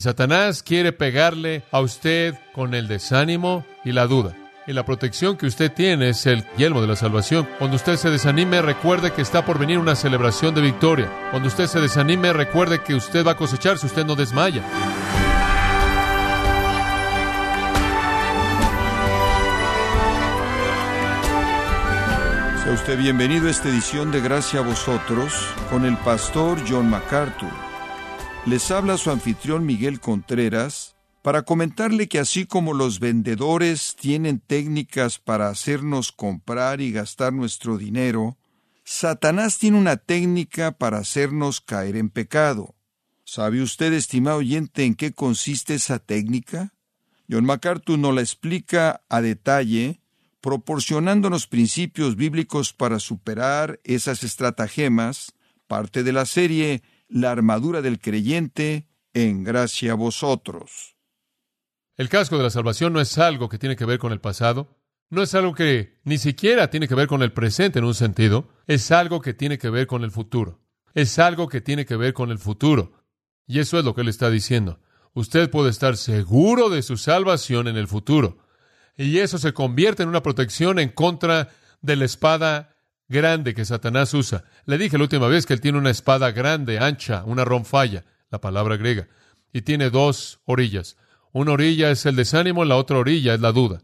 Satanás quiere pegarle a usted con el desánimo y la duda. Y la protección que usted tiene es el yelmo de la salvación. Cuando usted se desanime, recuerde que está por venir una celebración de victoria. Cuando usted se desanime, recuerde que usted va a cosechar si usted no desmaya. Sea usted bienvenido a esta edición de Gracia a vosotros con el pastor John MacArthur. Les habla su anfitrión Miguel Contreras para comentarle que así como los vendedores tienen técnicas para hacernos comprar y gastar nuestro dinero, Satanás tiene una técnica para hacernos caer en pecado. ¿Sabe usted, estimado oyente, en qué consiste esa técnica? John MacArthur nos la explica a detalle, proporcionándonos principios bíblicos para superar esas estratagemas, parte de la serie la armadura del creyente en gracia a vosotros. El casco de la salvación no es algo que tiene que ver con el pasado, no es algo que ni siquiera tiene que ver con el presente en un sentido, es algo que tiene que ver con el futuro. Es algo que tiene que ver con el futuro. Y eso es lo que él está diciendo. Usted puede estar seguro de su salvación en el futuro. Y eso se convierte en una protección en contra de la espada grande que Satanás usa. Le dije la última vez que él tiene una espada grande, ancha, una ronfalla, la palabra griega, y tiene dos orillas. Una orilla es el desánimo, la otra orilla es la duda.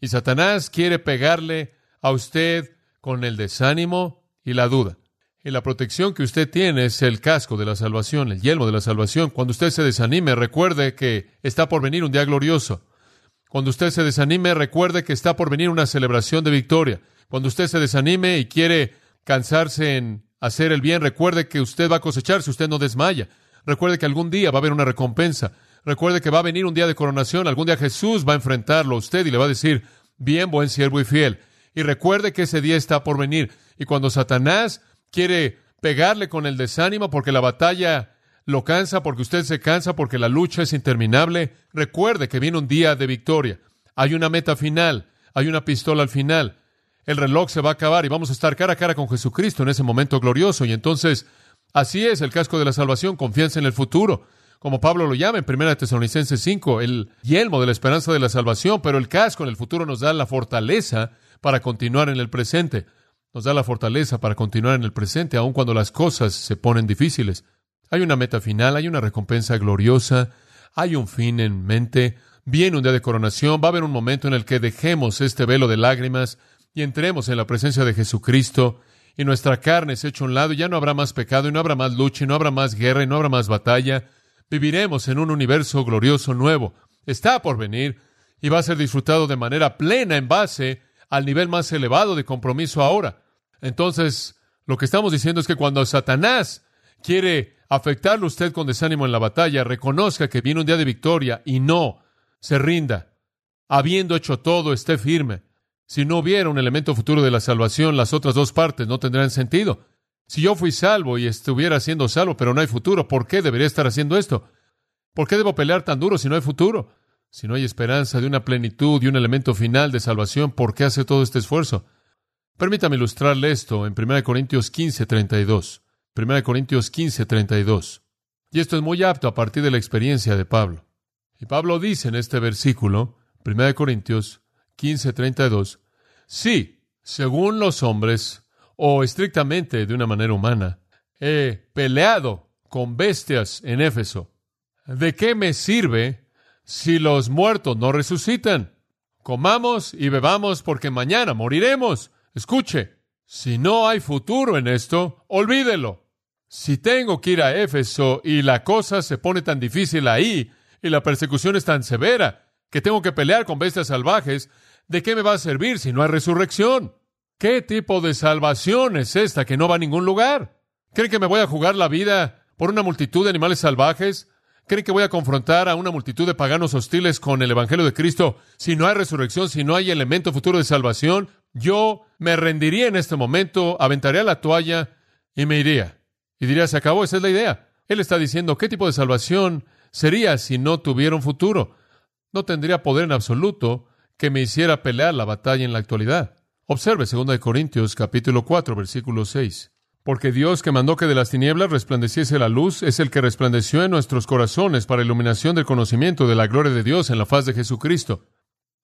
Y Satanás quiere pegarle a usted con el desánimo y la duda. Y la protección que usted tiene es el casco de la salvación, el yelmo de la salvación. Cuando usted se desanime, recuerde que está por venir un día glorioso. Cuando usted se desanime, recuerde que está por venir una celebración de victoria. Cuando usted se desanime y quiere cansarse en hacer el bien, recuerde que usted va a cosechar si usted no desmaya. Recuerde que algún día va a haber una recompensa. Recuerde que va a venir un día de coronación. Algún día Jesús va a enfrentarlo a usted y le va a decir, bien, buen siervo y fiel. Y recuerde que ese día está por venir. Y cuando Satanás quiere pegarle con el desánimo porque la batalla lo cansa, porque usted se cansa, porque la lucha es interminable, recuerde que viene un día de victoria. Hay una meta final, hay una pistola al final el reloj se va a acabar y vamos a estar cara a cara con Jesucristo en ese momento glorioso. Y entonces, así es el casco de la salvación, confianza en el futuro. Como Pablo lo llama en 1 Tesalonicenses 5, el yelmo de la esperanza de la salvación, pero el casco en el futuro nos da la fortaleza para continuar en el presente. Nos da la fortaleza para continuar en el presente, aun cuando las cosas se ponen difíciles. Hay una meta final, hay una recompensa gloriosa, hay un fin en mente, viene un día de coronación, va a haber un momento en el que dejemos este velo de lágrimas, y entremos en la presencia de Jesucristo y nuestra carne se echa a un lado y ya no habrá más pecado y no habrá más lucha y no habrá más guerra y no habrá más batalla. Viviremos en un universo glorioso nuevo. Está por venir y va a ser disfrutado de manera plena en base al nivel más elevado de compromiso ahora. Entonces, lo que estamos diciendo es que cuando Satanás quiere afectarle a usted con desánimo en la batalla, reconozca que viene un día de victoria y no se rinda. Habiendo hecho todo, esté firme. Si no hubiera un elemento futuro de la salvación, las otras dos partes no tendrían sentido. Si yo fui salvo y estuviera siendo salvo, pero no hay futuro, ¿por qué debería estar haciendo esto? ¿Por qué debo pelear tan duro si no hay futuro? Si no hay esperanza de una plenitud y un elemento final de salvación, ¿por qué hace todo este esfuerzo? Permítame ilustrarle esto en 1 Corintios 15, 32. 1 Corintios 15, 32. Y esto es muy apto a partir de la experiencia de Pablo. Y Pablo dice en este versículo, 1 Corintios 15:32, sí, según los hombres, o estrictamente de una manera humana, he peleado con bestias en Éfeso. ¿De qué me sirve si los muertos no resucitan? Comamos y bebamos porque mañana moriremos. Escuche, si no hay futuro en esto, olvídelo. Si tengo que ir a Éfeso y la cosa se pone tan difícil ahí y la persecución es tan severa que tengo que pelear con bestias salvajes, ¿de qué me va a servir si no hay resurrección? ¿Qué tipo de salvación es esta que no va a ningún lugar? ¿Creen que me voy a jugar la vida por una multitud de animales salvajes? ¿Creen que voy a confrontar a una multitud de paganos hostiles con el Evangelio de Cristo si no hay resurrección, si no hay elemento futuro de salvación? Yo me rendiría en este momento, aventaría la toalla y me iría. Y diría, se acabó, esa es la idea. Él está diciendo, ¿qué tipo de salvación sería si no tuviera un futuro? No tendría poder en absoluto que me hiciera pelear la batalla en la actualidad. Observe 2 Corintios capítulo 4 versículo 6. Porque Dios que mandó que de las tinieblas resplandeciese la luz es el que resplandeció en nuestros corazones para iluminación del conocimiento de la gloria de Dios en la faz de Jesucristo.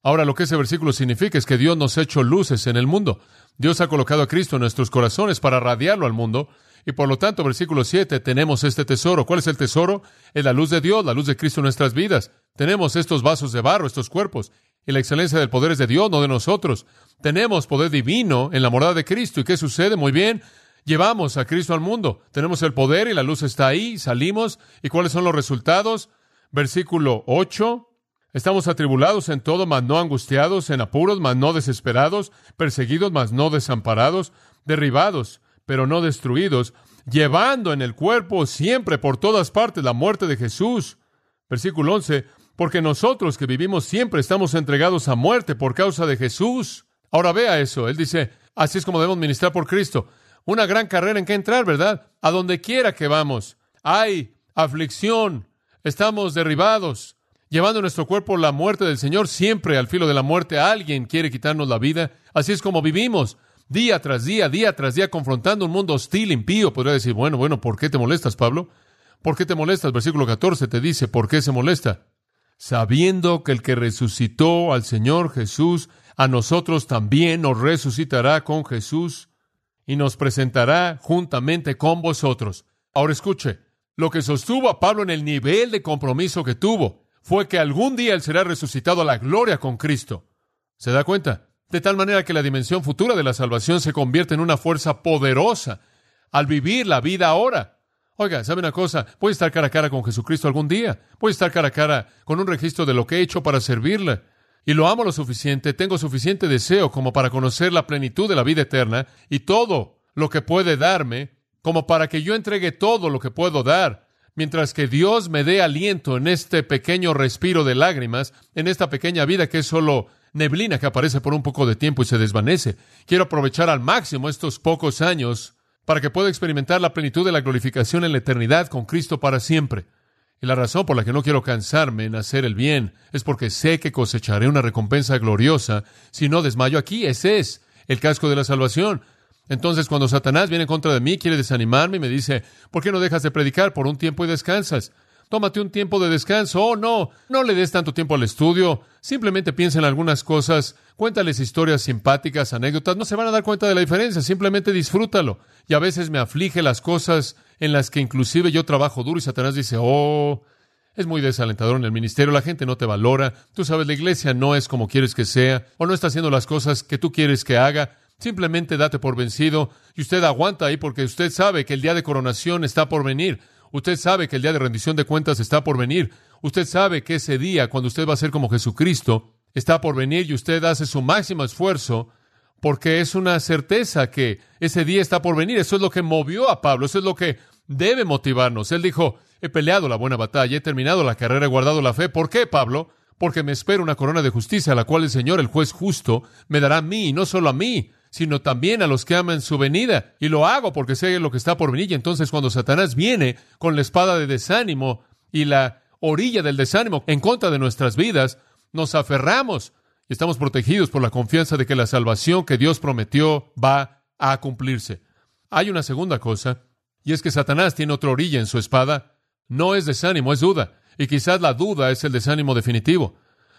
Ahora lo que ese versículo significa es que Dios nos ha hecho luces en el mundo. Dios ha colocado a Cristo en nuestros corazones para radiarlo al mundo. Y por lo tanto, versículo 7, tenemos este tesoro. ¿Cuál es el tesoro? Es la luz de Dios, la luz de Cristo en nuestras vidas. Tenemos estos vasos de barro, estos cuerpos. Y la excelencia del poder es de Dios, no de nosotros. Tenemos poder divino en la morada de Cristo. ¿Y qué sucede? Muy bien. Llevamos a Cristo al mundo. Tenemos el poder y la luz está ahí. Salimos. ¿Y cuáles son los resultados? Versículo 8. Estamos atribulados en todo, mas no angustiados, en apuros, mas no desesperados, perseguidos, mas no desamparados, derribados, pero no destruidos, llevando en el cuerpo siempre por todas partes la muerte de Jesús. Versículo 11, porque nosotros que vivimos siempre estamos entregados a muerte por causa de Jesús. Ahora vea eso, él dice, así es como debemos ministrar por Cristo. Una gran carrera en que entrar, ¿verdad? A donde quiera que vamos. Hay aflicción, estamos derribados, llevando en nuestro cuerpo la muerte del Señor, siempre al filo de la muerte. Alguien quiere quitarnos la vida. Así es como vivimos, día tras día, día tras día, confrontando un mundo hostil, impío. Podría decir, bueno, bueno, ¿por qué te molestas, Pablo? ¿Por qué te molestas? Versículo 14 te dice, ¿por qué se molesta? Sabiendo que el que resucitó al Señor Jesús, a nosotros también nos resucitará con Jesús y nos presentará juntamente con vosotros. Ahora escuche, lo que sostuvo a Pablo en el nivel de compromiso que tuvo fue que algún día él será resucitado a la gloria con Cristo. ¿Se da cuenta? De tal manera que la dimensión futura de la salvación se convierte en una fuerza poderosa al vivir la vida ahora. Oiga, ¿sabe una cosa? Voy a estar cara a cara con Jesucristo algún día. Voy a estar cara a cara con un registro de lo que he hecho para servirle. Y lo amo lo suficiente, tengo suficiente deseo como para conocer la plenitud de la vida eterna y todo lo que puede darme, como para que yo entregue todo lo que puedo dar mientras que Dios me dé aliento en este pequeño respiro de lágrimas, en esta pequeña vida que es solo neblina que aparece por un poco de tiempo y se desvanece. Quiero aprovechar al máximo estos pocos años para que pueda experimentar la plenitud de la glorificación en la eternidad con Cristo para siempre. Y la razón por la que no quiero cansarme en hacer el bien es porque sé que cosecharé una recompensa gloriosa si no desmayo aquí. Ese es el casco de la salvación. Entonces, cuando Satanás viene en contra de mí, quiere desanimarme y me dice, ¿por qué no dejas de predicar por un tiempo y descansas? Tómate un tiempo de descanso. Oh, no, no le des tanto tiempo al estudio. Simplemente piensa en algunas cosas, cuéntales historias simpáticas, anécdotas. No se van a dar cuenta de la diferencia. Simplemente disfrútalo. Y a veces me aflige las cosas en las que inclusive yo trabajo duro y Satanás dice, oh, es muy desalentador en el ministerio, la gente no te valora, tú sabes, la iglesia no es como quieres que sea, o no está haciendo las cosas que tú quieres que haga. Simplemente date por vencido y usted aguanta ahí porque usted sabe que el día de coronación está por venir. Usted sabe que el día de rendición de cuentas está por venir. Usted sabe que ese día, cuando usted va a ser como Jesucristo, está por venir y usted hace su máximo esfuerzo porque es una certeza que ese día está por venir. Eso es lo que movió a Pablo, eso es lo que debe motivarnos. Él dijo, he peleado la buena batalla, he terminado la carrera, he guardado la fe. ¿Por qué, Pablo? Porque me espera una corona de justicia, la cual el Señor, el juez justo, me dará a mí, y no solo a mí, sino también a los que aman su venida. Y lo hago porque sé lo que está por venir. Y entonces cuando Satanás viene con la espada de desánimo y la orilla del desánimo en contra de nuestras vidas, nos aferramos y estamos protegidos por la confianza de que la salvación que Dios prometió va a cumplirse. Hay una segunda cosa, y es que Satanás tiene otra orilla en su espada. No es desánimo, es duda. Y quizás la duda es el desánimo definitivo.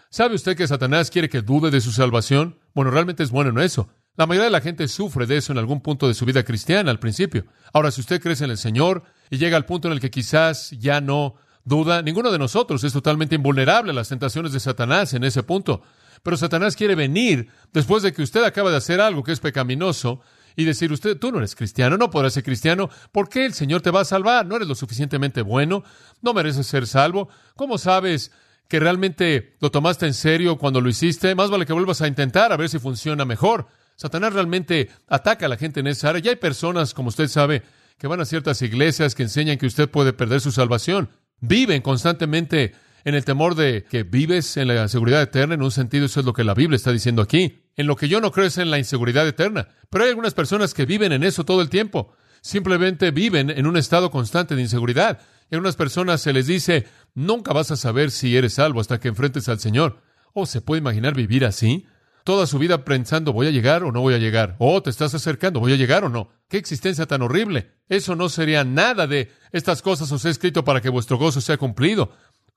¿Sabe usted que Satanás quiere que dude de su salvación? Bueno, realmente es bueno en eso. La mayoría de la gente sufre de eso en algún punto de su vida cristiana al principio. Ahora, si usted crece en el Señor y llega al punto en el que quizás ya no duda, ninguno de nosotros es totalmente invulnerable a las tentaciones de Satanás en ese punto. Pero Satanás quiere venir después de que usted acaba de hacer algo que es pecaminoso y decir, usted, tú no eres cristiano, no podrás ser cristiano, ¿por qué el Señor te va a salvar? ¿No eres lo suficientemente bueno? ¿No mereces ser salvo? ¿Cómo sabes que realmente lo tomaste en serio cuando lo hiciste? Más vale que vuelvas a intentar a ver si funciona mejor. Satanás realmente ataca a la gente en esa área. Ya hay personas, como usted sabe, que van a ciertas iglesias que enseñan que usted puede perder su salvación. Viven constantemente en el temor de que vives en la seguridad eterna. En un sentido, eso es lo que la Biblia está diciendo aquí. En lo que yo no creo es en la inseguridad eterna. Pero hay algunas personas que viven en eso todo el tiempo. Simplemente viven en un estado constante de inseguridad. Y a unas personas se les dice, nunca vas a saber si eres salvo hasta que enfrentes al Señor. ¿O se puede imaginar vivir así? Toda su vida pensando, ¿voy a llegar o no voy a llegar? ¿O te estás acercando, ¿voy a llegar o no? ¡Qué existencia tan horrible! Eso no sería nada de estas cosas os he escrito para que vuestro gozo sea cumplido.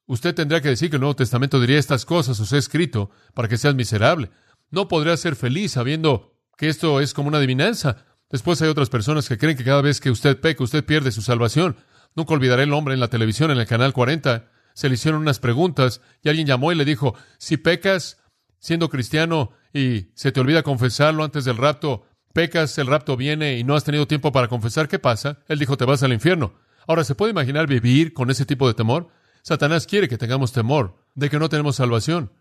Usted tendría que decir que el Nuevo Testamento diría estas cosas os he escrito para que seas miserable. No podría ser feliz sabiendo que esto es como una adivinanza. Después hay otras personas que creen que cada vez que usted peca, usted pierde su salvación. Nunca olvidaré el hombre en la televisión, en el canal 40. Se le hicieron unas preguntas y alguien llamó y le dijo, si pecas siendo cristiano y se te olvida confesarlo antes del rapto, pecas, el rapto viene y no has tenido tiempo para confesar, ¿qué pasa? Él dijo, te vas al infierno. Ahora, ¿se puede imaginar vivir con ese tipo de temor? Satanás quiere que tengamos temor de que no tenemos salvación.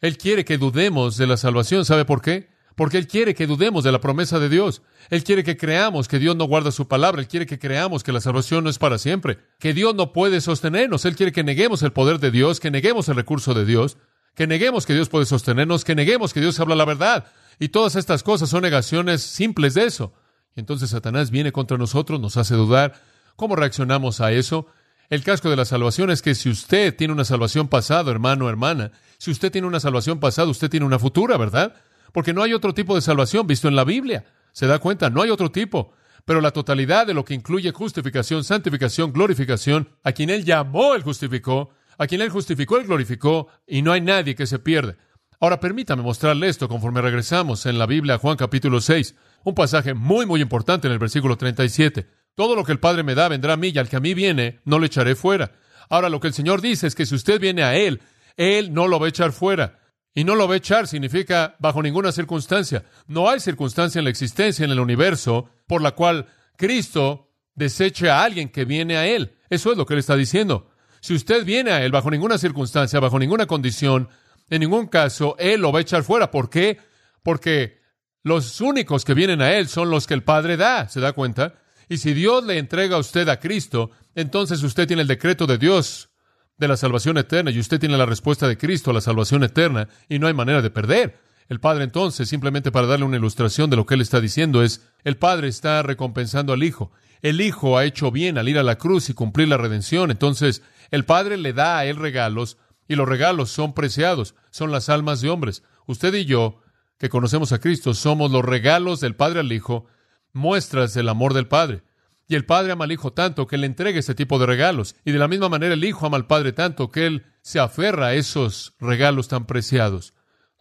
Él quiere que dudemos de la salvación. ¿Sabe por qué? Porque Él quiere que dudemos de la promesa de Dios. Él quiere que creamos que Dios no guarda su palabra. Él quiere que creamos que la salvación no es para siempre, que Dios no puede sostenernos. Él quiere que neguemos el poder de Dios, que neguemos el recurso de Dios, que neguemos que Dios puede sostenernos, que neguemos que Dios habla la verdad. Y todas estas cosas son negaciones simples de eso. Y entonces Satanás viene contra nosotros, nos hace dudar. ¿Cómo reaccionamos a eso? El casco de la salvación es que si usted tiene una salvación pasada, hermano o hermana, si usted tiene una salvación pasada, usted tiene una futura, ¿verdad? Porque no hay otro tipo de salvación visto en la Biblia. ¿Se da cuenta? No hay otro tipo. Pero la totalidad de lo que incluye justificación, santificación, glorificación, a quien Él llamó, Él justificó, a quien Él justificó, Él glorificó, y no hay nadie que se pierde. Ahora permítame mostrarle esto conforme regresamos en la Biblia Juan capítulo 6, un pasaje muy, muy importante en el versículo 37. Todo lo que el Padre me da vendrá a mí y al que a mí viene no le echaré fuera. Ahora lo que el Señor dice es que si usted viene a Él, Él no lo va a echar fuera. Y no lo va a echar significa bajo ninguna circunstancia. No hay circunstancia en la existencia, en el universo, por la cual Cristo deseche a alguien que viene a Él. Eso es lo que Él está diciendo. Si usted viene a Él bajo ninguna circunstancia, bajo ninguna condición, en ningún caso, Él lo va a echar fuera. ¿Por qué? Porque los únicos que vienen a Él son los que el Padre da. ¿Se da cuenta? Y si Dios le entrega a usted a Cristo, entonces usted tiene el decreto de Dios de la salvación eterna y usted tiene la respuesta de Cristo a la salvación eterna y no hay manera de perder. El Padre entonces, simplemente para darle una ilustración de lo que él está diciendo, es, el Padre está recompensando al Hijo. El Hijo ha hecho bien al ir a la cruz y cumplir la redención. Entonces, el Padre le da a él regalos y los regalos son preciados, son las almas de hombres. Usted y yo, que conocemos a Cristo, somos los regalos del Padre al Hijo muestras del amor del Padre. Y el Padre ama al Hijo tanto que le entrega ese tipo de regalos. Y de la misma manera el Hijo ama al Padre tanto que Él se aferra a esos regalos tan preciados.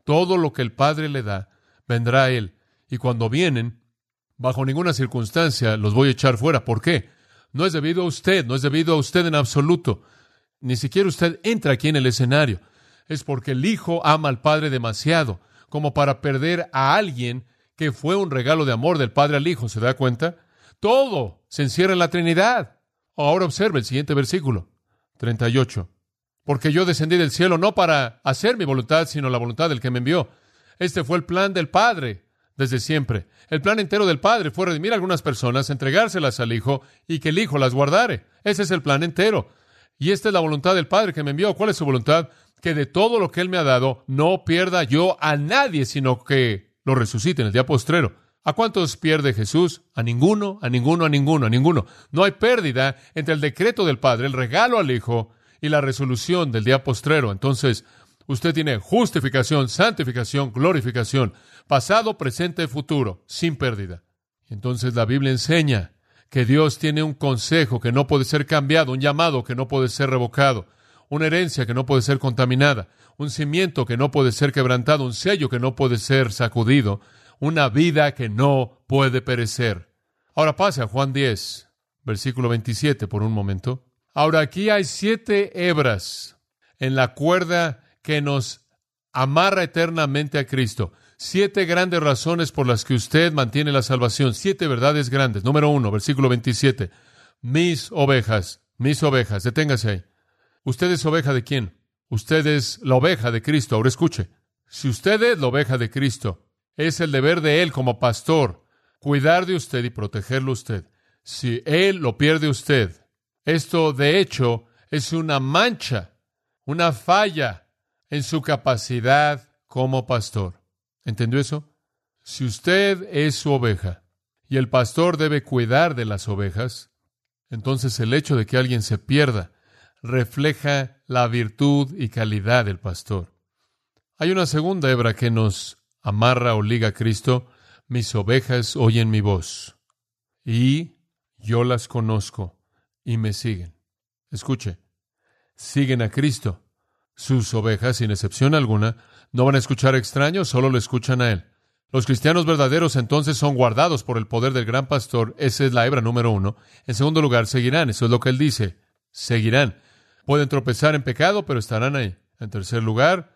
Todo lo que el Padre le da, vendrá a Él. Y cuando vienen, bajo ninguna circunstancia los voy a echar fuera. ¿Por qué? No es debido a usted, no es debido a usted en absoluto. Ni siquiera usted entra aquí en el escenario. Es porque el Hijo ama al Padre demasiado como para perder a alguien que fue un regalo de amor del Padre al Hijo. ¿Se da cuenta? Todo se encierra en la Trinidad. Ahora observe el siguiente versículo, 38. Porque yo descendí del cielo no para hacer mi voluntad, sino la voluntad del que me envió. Este fue el plan del Padre desde siempre. El plan entero del Padre fue redimir a algunas personas, entregárselas al Hijo y que el Hijo las guardare. Ese es el plan entero. Y esta es la voluntad del Padre que me envió. ¿Cuál es su voluntad? Que de todo lo que Él me ha dado no pierda yo a nadie, sino que lo resucite en el día postrero. ¿A cuántos pierde Jesús? A ninguno, a ninguno, a ninguno, a ninguno. No hay pérdida entre el decreto del Padre, el regalo al Hijo y la resolución del día postrero. Entonces, usted tiene justificación, santificación, glorificación, pasado, presente, futuro, sin pérdida. Entonces la Biblia enseña que Dios tiene un consejo que no puede ser cambiado, un llamado que no puede ser revocado, una herencia que no puede ser contaminada, un cimiento que no puede ser quebrantado, un sello que no puede ser sacudido, una vida que no puede perecer. Ahora pase a Juan 10, versículo 27 por un momento. Ahora aquí hay siete hebras en la cuerda que nos amarra eternamente a Cristo. Siete grandes razones por las que usted mantiene la salvación. Siete verdades grandes. Número uno, versículo 27. Mis ovejas, mis ovejas. Deténgase ahí. ¿Usted es oveja de quién? Usted es la oveja de Cristo. Ahora escuche. Si usted es la oveja de Cristo, es el deber de Él como pastor cuidar de usted y protegerlo usted. Si Él lo pierde usted, esto de hecho es una mancha, una falla en su capacidad como pastor. ¿Entendió eso? Si usted es su oveja y el pastor debe cuidar de las ovejas, entonces el hecho de que alguien se pierda refleja la virtud y calidad del pastor. Hay una segunda hebra que nos amarra o liga a Cristo. Mis ovejas oyen mi voz. y yo las conozco y me siguen. Escuche, siguen a Cristo. Sus ovejas, sin excepción alguna, no van a escuchar extraños, solo lo escuchan a Él. Los cristianos verdaderos entonces son guardados por el poder del gran pastor. Esa es la hebra número uno. En segundo lugar, seguirán. Eso es lo que Él dice. Seguirán. Pueden tropezar en pecado, pero estarán ahí. En tercer lugar,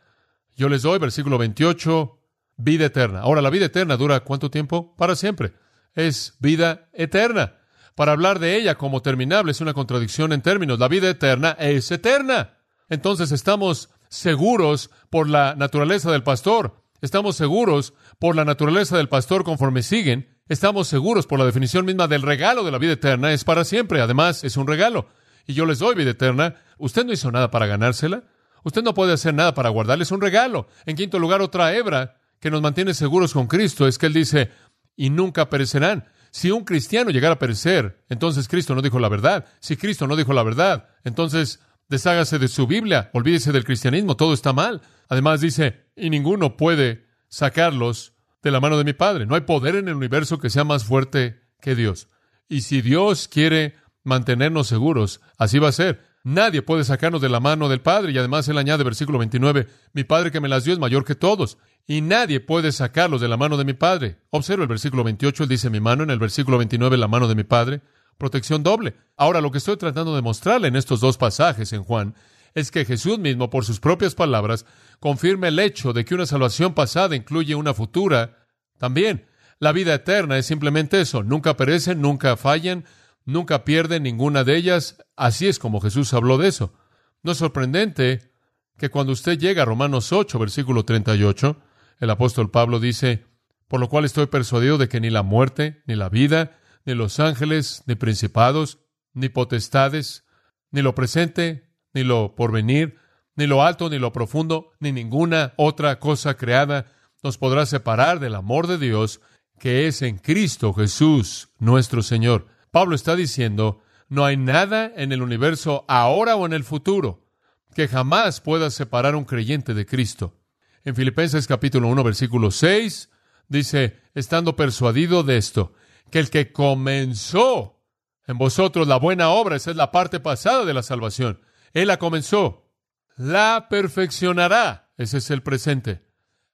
yo les doy, versículo 28, vida eterna. Ahora, la vida eterna dura cuánto tiempo? Para siempre. Es vida eterna. Para hablar de ella como terminable es una contradicción en términos. La vida eterna es eterna. Entonces estamos seguros por la naturaleza del pastor. Estamos seguros por la naturaleza del pastor conforme siguen. Estamos seguros por la definición misma del regalo de la vida eterna. Es para siempre. Además, es un regalo. Y yo les doy vida eterna. Usted no hizo nada para ganársela. Usted no puede hacer nada para guardarles un regalo. En quinto lugar, otra hebra que nos mantiene seguros con Cristo es que Él dice, y nunca perecerán. Si un cristiano llegara a perecer, entonces Cristo no dijo la verdad. Si Cristo no dijo la verdad, entonces deshágase de su Biblia, olvídese del cristianismo, todo está mal. Además dice, y ninguno puede sacarlos de la mano de mi Padre. No hay poder en el universo que sea más fuerte que Dios. Y si Dios quiere mantenernos seguros, así va a ser. Nadie puede sacarnos de la mano del Padre. Y además él añade, versículo 29, mi Padre que me las dio es mayor que todos. Y nadie puede sacarlos de la mano de mi Padre. Observa el versículo 28, él dice mi mano, en el versículo 29 la mano de mi Padre. Protección doble. Ahora, lo que estoy tratando de mostrarle en estos dos pasajes en Juan es que Jesús mismo, por sus propias palabras, confirma el hecho de que una salvación pasada incluye una futura también. La vida eterna es simplemente eso. Nunca perecen, nunca fallan, nunca pierden ninguna de ellas. Así es como Jesús habló de eso. No es sorprendente que cuando usted llega a Romanos 8, versículo 38, el apóstol Pablo dice, por lo cual estoy persuadido de que ni la muerte, ni la vida, ni los ángeles, ni principados, ni potestades, ni lo presente, ni lo porvenir, ni lo alto, ni lo profundo, ni ninguna otra cosa creada nos podrá separar del amor de Dios que es en Cristo Jesús, nuestro Señor. Pablo está diciendo, no hay nada en el universo ahora o en el futuro que jamás pueda separar un creyente de Cristo. En Filipenses capítulo 1 versículo 6 dice, estando persuadido de esto, que el que comenzó en vosotros la buena obra, esa es la parte pasada de la salvación, Él la comenzó, la perfeccionará, ese es el presente,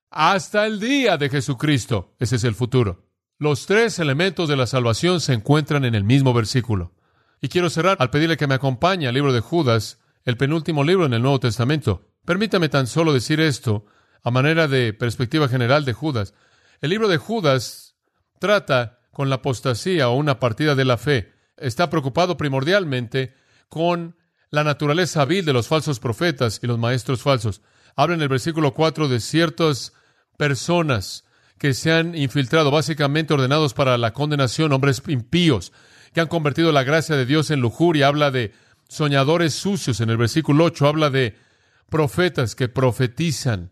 hasta el día de Jesucristo, ese es el futuro. Los tres elementos de la salvación se encuentran en el mismo versículo. Y quiero cerrar al pedirle que me acompañe al libro de Judas, el penúltimo libro en el Nuevo Testamento. Permítame tan solo decir esto a manera de perspectiva general de Judas. El libro de Judas trata con la apostasía o una partida de la fe. Está preocupado primordialmente con la naturaleza vil de los falsos profetas y los maestros falsos. Habla en el versículo 4 de ciertas personas que se han infiltrado, básicamente ordenados para la condenación, hombres impíos, que han convertido la gracia de Dios en lujuria. Habla de soñadores sucios en el versículo 8, habla de profetas que profetizan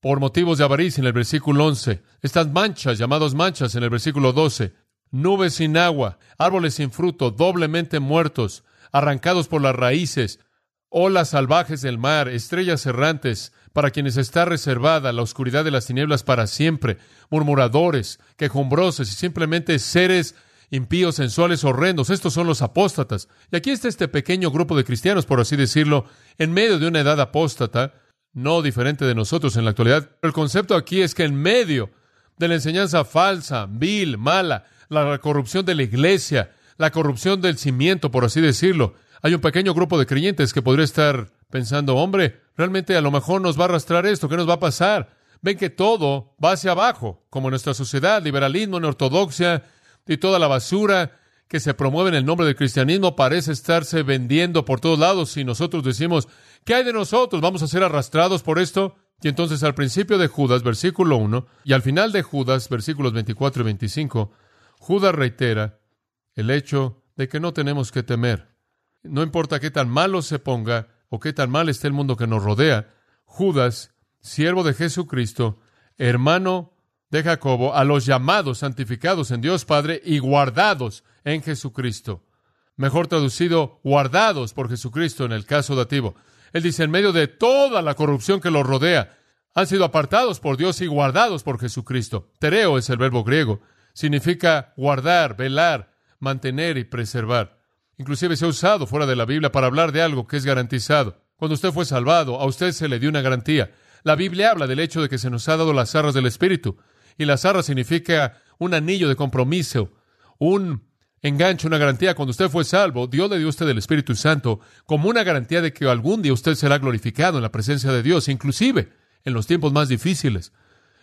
por motivos de avaricia en el versículo 11, estas manchas, llamados manchas en el versículo 12, nubes sin agua, árboles sin fruto, doblemente muertos, arrancados por las raíces, olas salvajes del mar, estrellas errantes, para quienes está reservada la oscuridad de las tinieblas para siempre, murmuradores, quejumbrosos y simplemente seres impíos, sensuales, horrendos. Estos son los apóstatas. Y aquí está este pequeño grupo de cristianos, por así decirlo, en medio de una edad apóstata, no diferente de nosotros en la actualidad. El concepto aquí es que en medio de la enseñanza falsa, vil, mala, la corrupción de la iglesia, la corrupción del cimiento, por así decirlo, hay un pequeño grupo de creyentes que podría estar pensando, hombre, realmente a lo mejor nos va a arrastrar esto, ¿qué nos va a pasar? Ven que todo va hacia abajo, como nuestra sociedad, liberalismo, ortodoxia y toda la basura que se promueve en el nombre del cristianismo parece estarse vendiendo por todos lados y nosotros decimos, ¿qué hay de nosotros? ¿Vamos a ser arrastrados por esto? Y entonces al principio de Judas, versículo 1, y al final de Judas, versículos 24 y 25, Judas reitera el hecho de que no tenemos que temer. No importa qué tan malo se ponga o qué tan mal esté el mundo que nos rodea, Judas, siervo de Jesucristo, hermano de Jacobo, a los llamados, santificados en Dios Padre y guardados en Jesucristo. Mejor traducido, guardados por Jesucristo en el caso dativo. Él dice, en medio de toda la corrupción que los rodea, han sido apartados por Dios y guardados por Jesucristo. Tereo es el verbo griego. Significa guardar, velar, mantener y preservar. Inclusive se ha usado fuera de la Biblia para hablar de algo que es garantizado. Cuando usted fue salvado, a usted se le dio una garantía. La Biblia habla del hecho de que se nos ha dado las arras del Espíritu. Y las arras significa un anillo de compromiso, un enganche, una garantía. Cuando usted fue salvo, Dios le dio a usted el Espíritu Santo como una garantía de que algún día usted será glorificado en la presencia de Dios, inclusive en los tiempos más difíciles.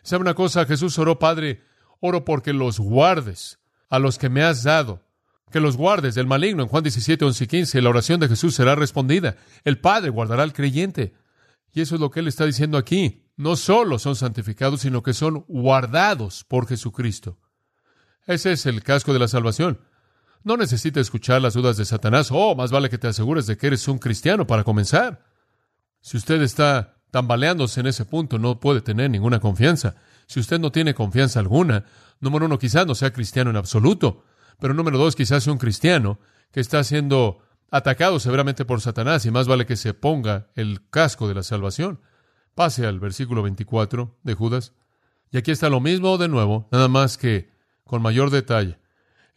¿Sabe una cosa? Jesús oró, Padre, oro porque los guardes a los que me has dado, que los guardes del maligno. En Juan 17, 11 y 15, la oración de Jesús será respondida. El Padre guardará al creyente. Y eso es lo que Él está diciendo aquí. No solo son santificados, sino que son guardados por Jesucristo. Ese es el casco de la salvación. No necesita escuchar las dudas de Satanás. Oh, más vale que te asegures de que eres un cristiano para comenzar. Si usted está tambaleándose en ese punto, no puede tener ninguna confianza. Si usted no tiene confianza alguna, número uno, quizás no sea cristiano en absoluto, pero número dos, quizás sea un cristiano que está siendo atacado severamente por Satanás y más vale que se ponga el casco de la salvación. Pase al versículo 24 de Judas. Y aquí está lo mismo de nuevo, nada más que con mayor detalle.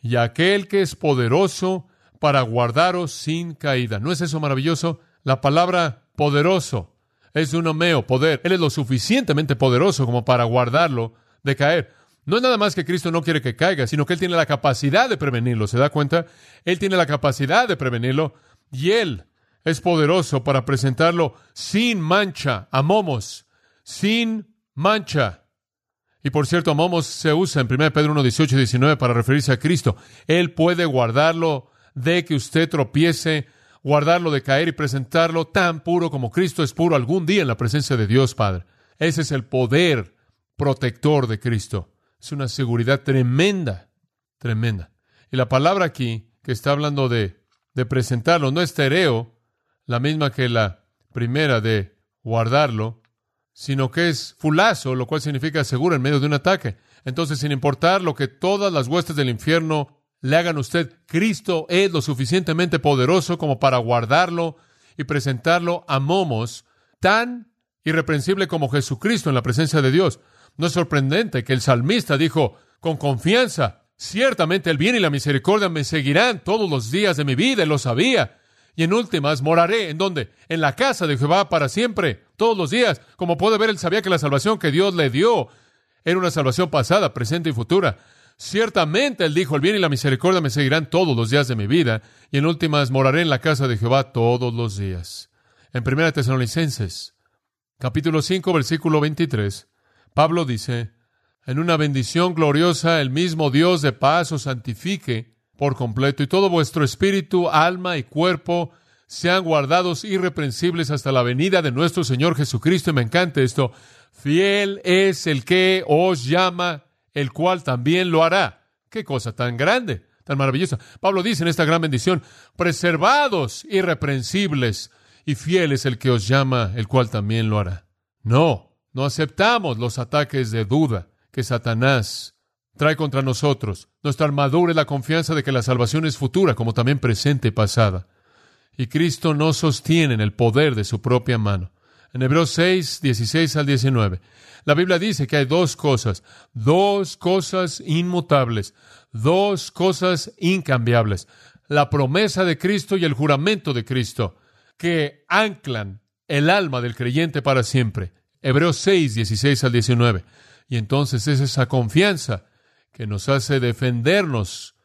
Y aquel que es poderoso para guardaros sin caída. ¿No es eso maravilloso? La palabra poderoso es un homeo, poder. Él es lo suficientemente poderoso como para guardarlo de caer. No es nada más que Cristo no quiere que caiga, sino que Él tiene la capacidad de prevenirlo. ¿Se da cuenta? Él tiene la capacidad de prevenirlo y Él es poderoso para presentarlo sin mancha a momos, sin mancha. Y por cierto, momos se usa en 1 Pedro 1, 18 y 19 para referirse a Cristo. Él puede guardarlo de que usted tropiece guardarlo de caer y presentarlo tan puro como Cristo es puro algún día en la presencia de Dios Padre. Ese es el poder protector de Cristo. Es una seguridad tremenda, tremenda. Y la palabra aquí que está hablando de, de presentarlo no es tereo, la misma que la primera de guardarlo, sino que es fulazo, lo cual significa seguro en medio de un ataque. Entonces, sin importar lo que todas las huestes del infierno le hagan a usted, Cristo es lo suficientemente poderoso como para guardarlo y presentarlo a momos tan irreprensible como Jesucristo en la presencia de Dios. No es sorprendente que el salmista dijo con confianza, ciertamente el bien y la misericordia me seguirán todos los días de mi vida, y lo sabía. Y en últimas moraré, ¿en dónde? En la casa de Jehová para siempre, todos los días. Como puede ver, él sabía que la salvación que Dios le dio era una salvación pasada, presente y futura. Ciertamente, él dijo, el bien y la misericordia me seguirán todos los días de mi vida, y en últimas moraré en la casa de Jehová todos los días. En 1 Tesalonicenses, capítulo 5, versículo 23, Pablo dice, en una bendición gloriosa el mismo Dios de paz os santifique por completo, y todo vuestro espíritu, alma y cuerpo sean guardados irreprensibles hasta la venida de nuestro Señor Jesucristo. Y me encanta esto. Fiel es el que os llama el cual también lo hará. Qué cosa tan grande, tan maravillosa. Pablo dice en esta gran bendición, preservados, irreprensibles y fieles el que os llama, el cual también lo hará. No, no aceptamos los ataques de duda que Satanás trae contra nosotros. Nuestra armadura es la confianza de que la salvación es futura, como también presente y pasada. Y Cristo nos sostiene en el poder de su propia mano. En Hebreos 6, 16 al 19. La Biblia dice que hay dos cosas, dos cosas inmutables, dos cosas incambiables. La promesa de Cristo y el juramento de Cristo, que anclan el alma del creyente para siempre. Hebreos 6, 16 al 19. Y entonces es esa confianza que nos hace defendernos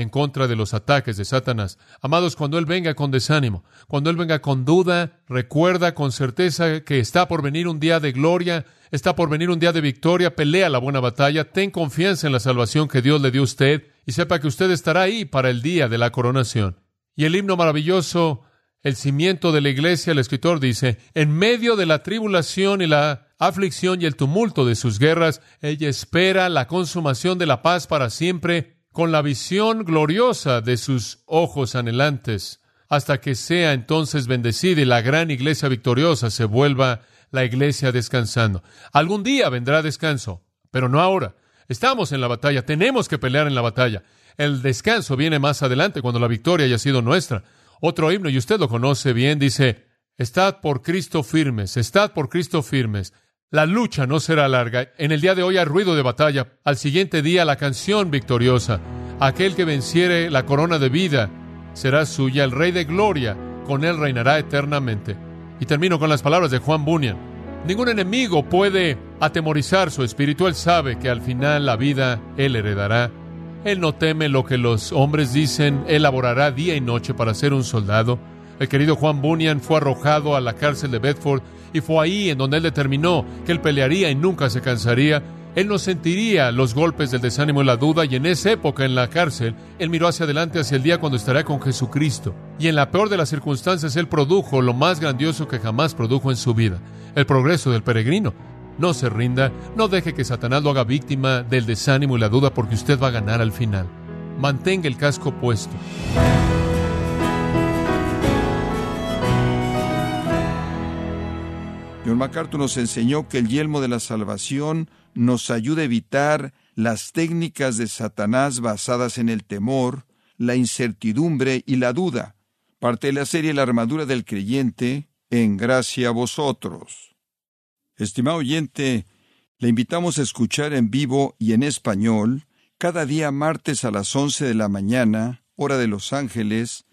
en contra de los ataques de Satanás. Amados, cuando Él venga con desánimo, cuando Él venga con duda, recuerda con certeza que está por venir un día de gloria, está por venir un día de victoria, pelea la buena batalla, ten confianza en la salvación que Dios le dio a usted y sepa que usted estará ahí para el día de la coronación. Y el himno maravilloso, el cimiento de la iglesia, el escritor dice, en medio de la tribulación y la aflicción y el tumulto de sus guerras, ella espera la consumación de la paz para siempre con la visión gloriosa de sus ojos anhelantes, hasta que sea entonces bendecida y la gran iglesia victoriosa se vuelva la iglesia descansando. Algún día vendrá descanso, pero no ahora. Estamos en la batalla, tenemos que pelear en la batalla. El descanso viene más adelante cuando la victoria haya sido nuestra. Otro himno, y usted lo conoce bien, dice, Estad por Cristo firmes, estad por Cristo firmes. La lucha no será larga. En el día de hoy hay ruido de batalla. Al siguiente día la canción victoriosa. Aquel que venciere la corona de vida será suya, el Rey de Gloria, con él reinará eternamente. Y termino con las palabras de Juan Bunyan. Ningún enemigo puede atemorizar su espíritu. Él sabe que al final la vida él heredará. Él no teme lo que los hombres dicen. Él día y noche para ser un soldado. El querido Juan Bunyan fue arrojado a la cárcel de Bedford y fue ahí en donde él determinó que él pelearía y nunca se cansaría. Él no sentiría los golpes del desánimo y la duda y en esa época en la cárcel, él miró hacia adelante hacia el día cuando estará con Jesucristo. Y en la peor de las circunstancias, él produjo lo más grandioso que jamás produjo en su vida, el progreso del peregrino. No se rinda, no deje que Satanás lo haga víctima del desánimo y la duda porque usted va a ganar al final. Mantenga el casco puesto. John MacArthur nos enseñó que el yelmo de la salvación nos ayuda a evitar las técnicas de Satanás basadas en el temor, la incertidumbre y la duda. Parte de la serie La armadura del creyente, en gracia a vosotros. Estimado oyente, le invitamos a escuchar en vivo y en español, cada día martes a las 11 de la mañana, hora de Los Ángeles,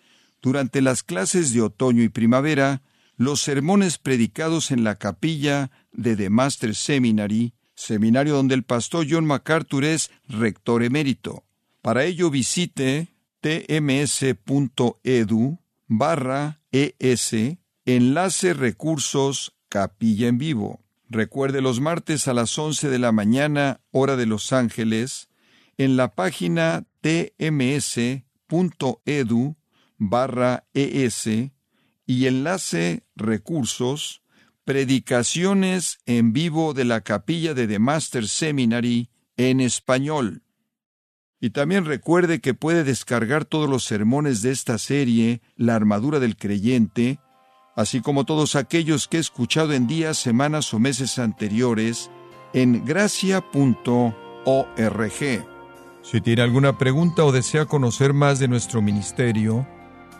durante las clases de otoño y primavera, los sermones predicados en la capilla de The Master Seminary, seminario donde el pastor John MacArthur es rector emérito. Para ello visite tms.edu barra es enlace recursos capilla en vivo. Recuerde los martes a las 11 de la mañana, hora de Los Ángeles, en la página tms.edu barra es y enlace recursos predicaciones en vivo de la capilla de The Master Seminary en español. Y también recuerde que puede descargar todos los sermones de esta serie, La armadura del creyente, así como todos aquellos que he escuchado en días, semanas o meses anteriores, en gracia.org. Si tiene alguna pregunta o desea conocer más de nuestro ministerio,